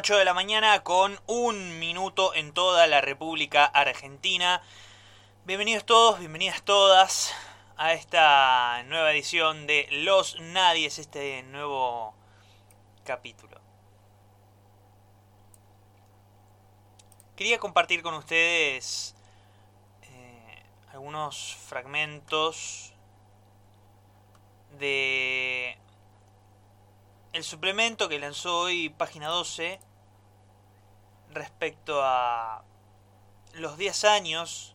8 de la mañana con un minuto en toda la República Argentina. Bienvenidos todos, bienvenidas todas a esta nueva edición de Los Nadies, este nuevo capítulo. Quería compartir con ustedes eh, algunos fragmentos de el suplemento que lanzó hoy página 12 respecto a los 10 años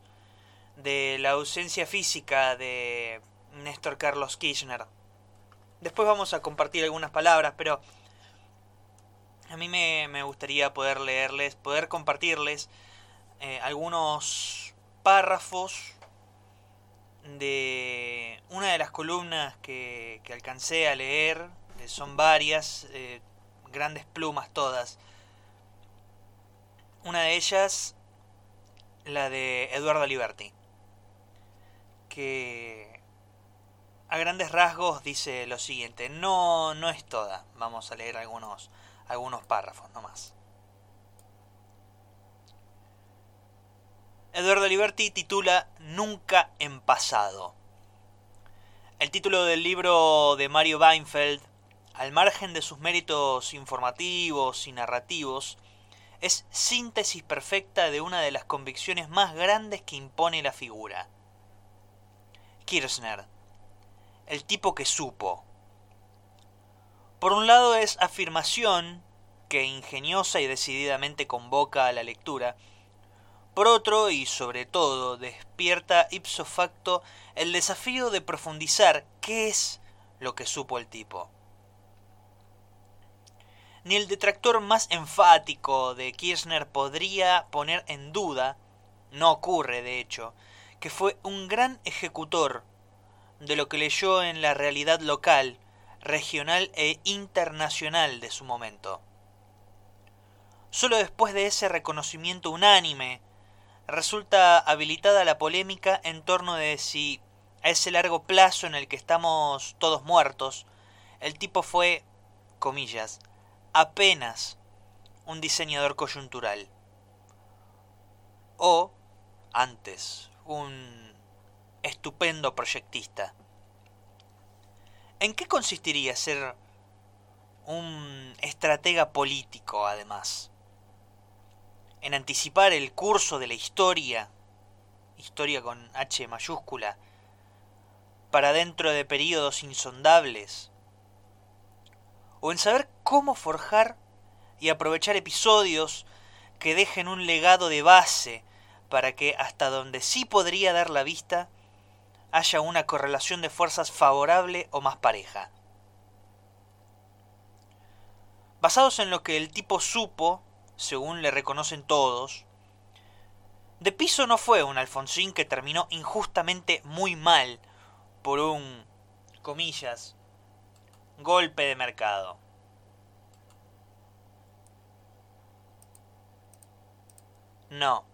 de la ausencia física de Néstor Carlos Kirchner. Después vamos a compartir algunas palabras, pero a mí me, gustaría poder leerles, poder compartirles eh, algunos párrafos de una de las columnas que, que alcancé a leer son varias, eh, grandes plumas todas. Una de ellas, la de Eduardo Liberti, que a grandes rasgos dice lo siguiente, no, no es toda, vamos a leer algunos, algunos párrafos nomás. Eduardo Liberti titula Nunca en pasado. El título del libro de Mario Weinfeld al margen de sus méritos informativos y narrativos, es síntesis perfecta de una de las convicciones más grandes que impone la figura. Kirchner, el tipo que supo. Por un lado es afirmación que ingeniosa y decididamente convoca a la lectura, por otro, y sobre todo, despierta ipso facto el desafío de profundizar qué es lo que supo el tipo ni el detractor más enfático de Kirchner podría poner en duda, no ocurre de hecho, que fue un gran ejecutor de lo que leyó en la realidad local, regional e internacional de su momento. Solo después de ese reconocimiento unánime, resulta habilitada la polémica en torno de si a ese largo plazo en el que estamos todos muertos, el tipo fue, comillas, apenas un diseñador coyuntural. O, antes, un estupendo proyectista. ¿En qué consistiría ser un estratega político, además? En anticipar el curso de la historia, historia con H mayúscula, para dentro de periodos insondables, o en saber cómo forjar y aprovechar episodios que dejen un legado de base para que hasta donde sí podría dar la vista haya una correlación de fuerzas favorable o más pareja. Basados en lo que el tipo supo, según le reconocen todos, de piso no fue un Alfonsín que terminó injustamente muy mal por un, comillas, golpe de mercado. No.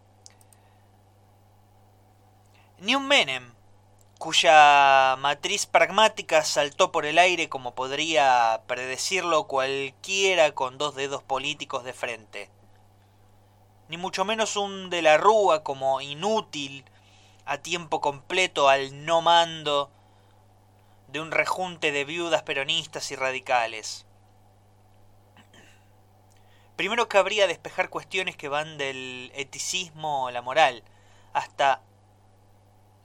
Ni un Menem, cuya matriz pragmática saltó por el aire como podría predecirlo cualquiera con dos dedos políticos de frente. Ni mucho menos un de la Rúa como inútil a tiempo completo al no mando de un rejunte de viudas peronistas y radicales. Primero cabría despejar cuestiones que van del eticismo o la moral hasta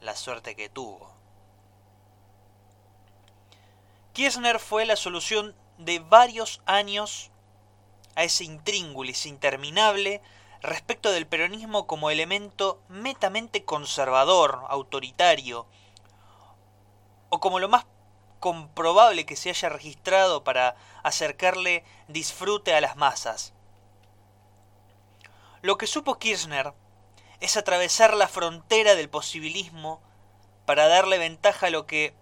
la suerte que tuvo. Kirchner fue la solución de varios años a ese intríngulis interminable respecto del peronismo como elemento metamente conservador, autoritario, o como lo más comprobable que se haya registrado para acercarle disfrute a las masas. Lo que supo Kirchner es atravesar la frontera del posibilismo para darle ventaja a lo que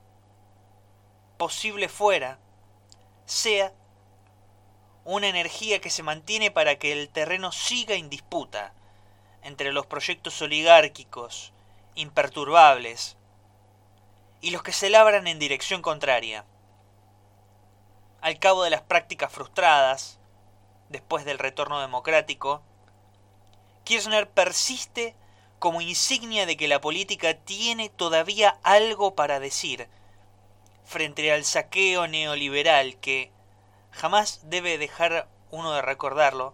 posible fuera, sea una energía que se mantiene para que el terreno siga en disputa entre los proyectos oligárquicos, imperturbables, y los que se labran en dirección contraria. Al cabo de las prácticas frustradas, después del retorno democrático, Kirchner persiste como insignia de que la política tiene todavía algo para decir frente al saqueo neoliberal que jamás debe dejar uno de recordarlo,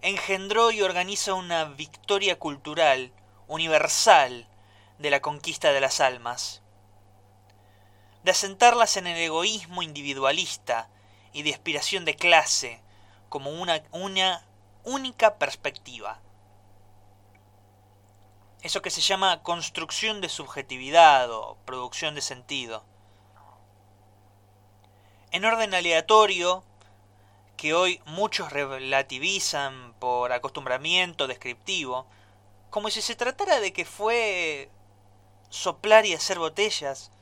engendró y organiza una victoria cultural universal de la conquista de las almas, de asentarlas en el egoísmo individualista y de aspiración de clase como una, única perspectiva. Eso que se llama construcción de subjetividad o producción de sentido. En orden aleatorio, que hoy muchos relativizan por acostumbramiento descriptivo, como si se tratara de que fue soplar y hacer botellas,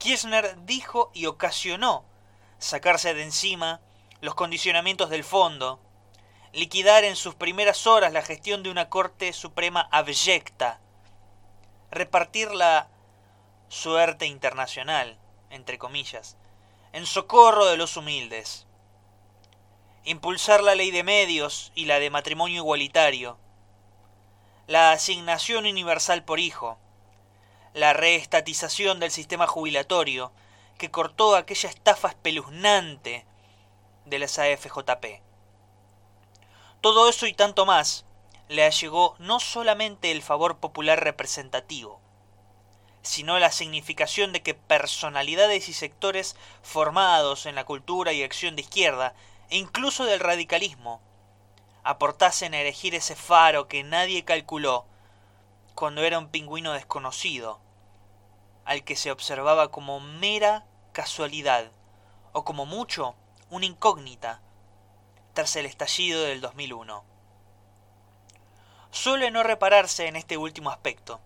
Kirchner dijo y ocasionó sacarse de encima los condicionamientos del fondo, liquidar en sus primeras horas la gestión de una Corte Suprema abyecta, repartir la suerte internacional, entre comillas, en socorro de los humildes, impulsar la ley de medios y la de matrimonio igualitario, la asignación universal por hijo, la reestatización del sistema jubilatorio que cortó aquella estafa espeluznante de las AFJP. Todo eso y tanto más le allegó no solamente el favor popular representativo, sino la significación de que personalidades y sectores formados en la cultura y acción de izquierda, e incluso del radicalismo, aportasen a elegir ese faro que nadie calculó cuando era un pingüino desconocido, al que se observaba como mera casualidad, o como mucho una incógnita, tras el estallido del 2001. Suele no repararse en este último aspecto,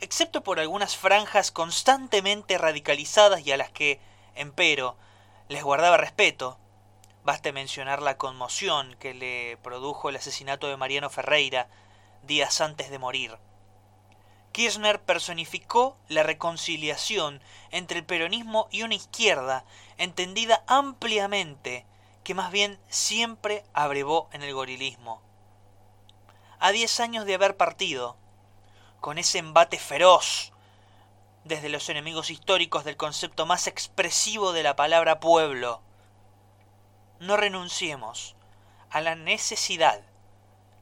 excepto por algunas franjas constantemente radicalizadas y a las que, empero, les guardaba respeto. Baste mencionar la conmoción que le produjo el asesinato de Mariano Ferreira días antes de morir. Kirchner personificó la reconciliación entre el peronismo y una izquierda entendida ampliamente que más bien siempre abrevó en el gorilismo. A diez años de haber partido, con ese embate feroz desde los enemigos históricos del concepto más expresivo de la palabra pueblo, no renunciemos a la necesidad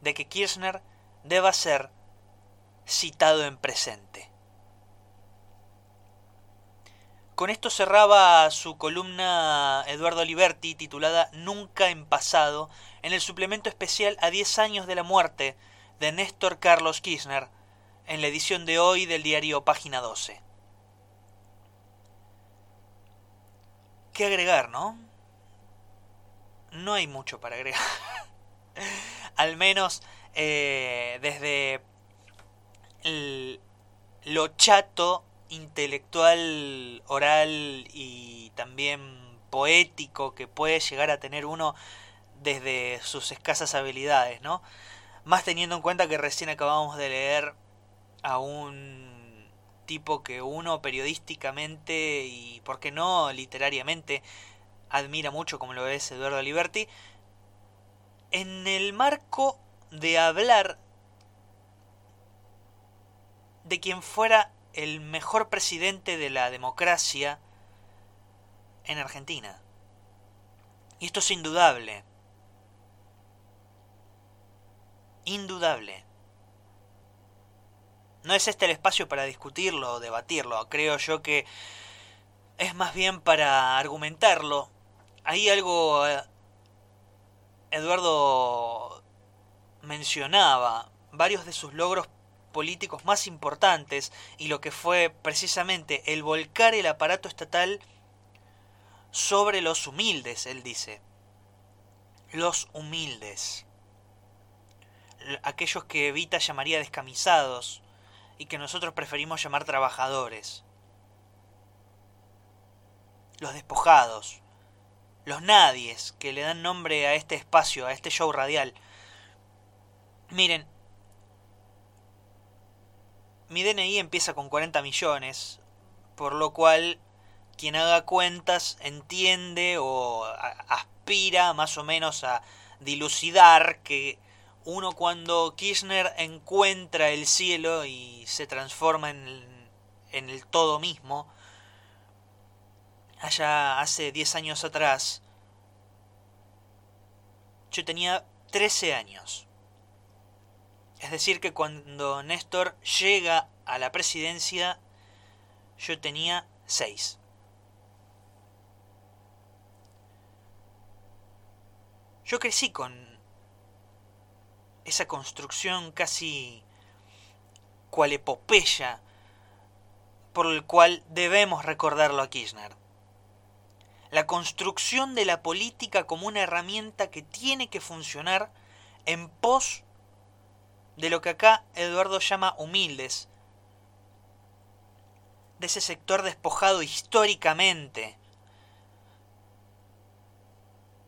de que Kirchner deba ser citado en presente. Con esto cerraba su columna Eduardo Liberti titulada Nunca en pasado en el suplemento especial a 10 años de la muerte de Néstor Carlos Kirchner en la edición de hoy del diario Página 12. ¿Qué agregar, no? No hay mucho para agregar. Al menos eh, desde lo chato intelectual, oral y también poético que puede llegar a tener uno desde sus escasas habilidades, ¿no? Más teniendo en cuenta que recién acabamos de leer a un tipo que uno periodísticamente y, por qué no, literariamente admira mucho, como lo es Eduardo Liberti, en el marco de hablar de quien fuera el mejor presidente de la democracia en Argentina. Y esto es indudable. Indudable. No es este el espacio para discutirlo o debatirlo. Creo yo que es más bien para argumentarlo. Hay algo... Eh, Eduardo mencionaba varios de sus logros políticos más importantes y lo que fue precisamente el volcar el aparato estatal sobre los humildes, él dice. Los humildes. Aquellos que Evita llamaría descamisados y que nosotros preferimos llamar trabajadores. Los despojados. Los nadies que le dan nombre a este espacio, a este show radial. Miren, mi DNI empieza con 40 millones, por lo cual quien haga cuentas entiende o aspira más o menos a dilucidar que uno cuando Kirchner encuentra el cielo y se transforma en el, en el todo mismo, allá hace 10 años atrás, yo tenía 13 años. Es decir, que cuando Néstor llega a la presidencia, yo tenía 6. Yo crecí con esa construcción casi cual epopeya por el cual debemos recordarlo a Kirchner. La construcción de la política como una herramienta que tiene que funcionar en pos de lo que acá Eduardo llama humildes, de ese sector despojado históricamente,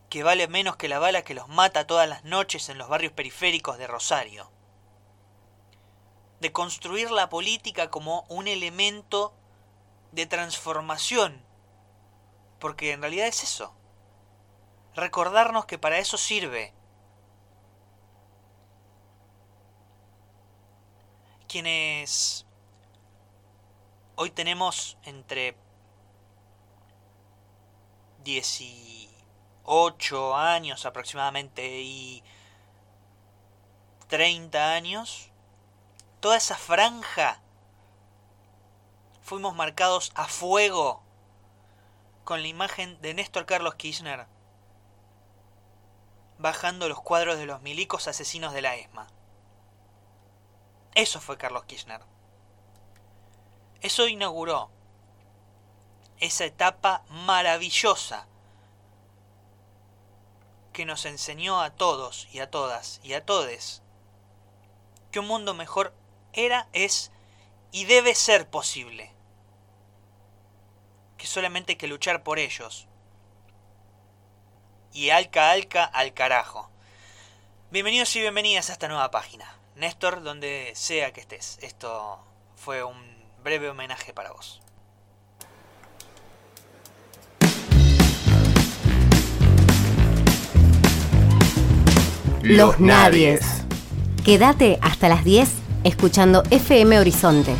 que vale menos que la bala que los mata todas las noches en los barrios periféricos de Rosario. De construir la política como un elemento de transformación, porque en realidad es eso. Recordarnos que para eso sirve. Hoy tenemos entre 10 y 8 años aproximadamente y 30 años, toda esa franja fuimos marcados a fuego con la imagen de Néstor Carlos Kirchner bajando los cuadros de los milicos asesinos de la ESMA. Eso fue Carlos Kirchner. Eso inauguró esa etapa maravillosa que nos enseñó a todos y a todas y a todes que un mundo mejor era, es y debe ser posible. Que solamente hay que luchar por ellos. Y alca, alca, al carajo. Bienvenidos y bienvenidas a esta nueva página. Néstor, donde sea que estés. Esto fue un breve homenaje para vos. Los Nadies. Quédate hasta las 10 escuchando FM Horizonte.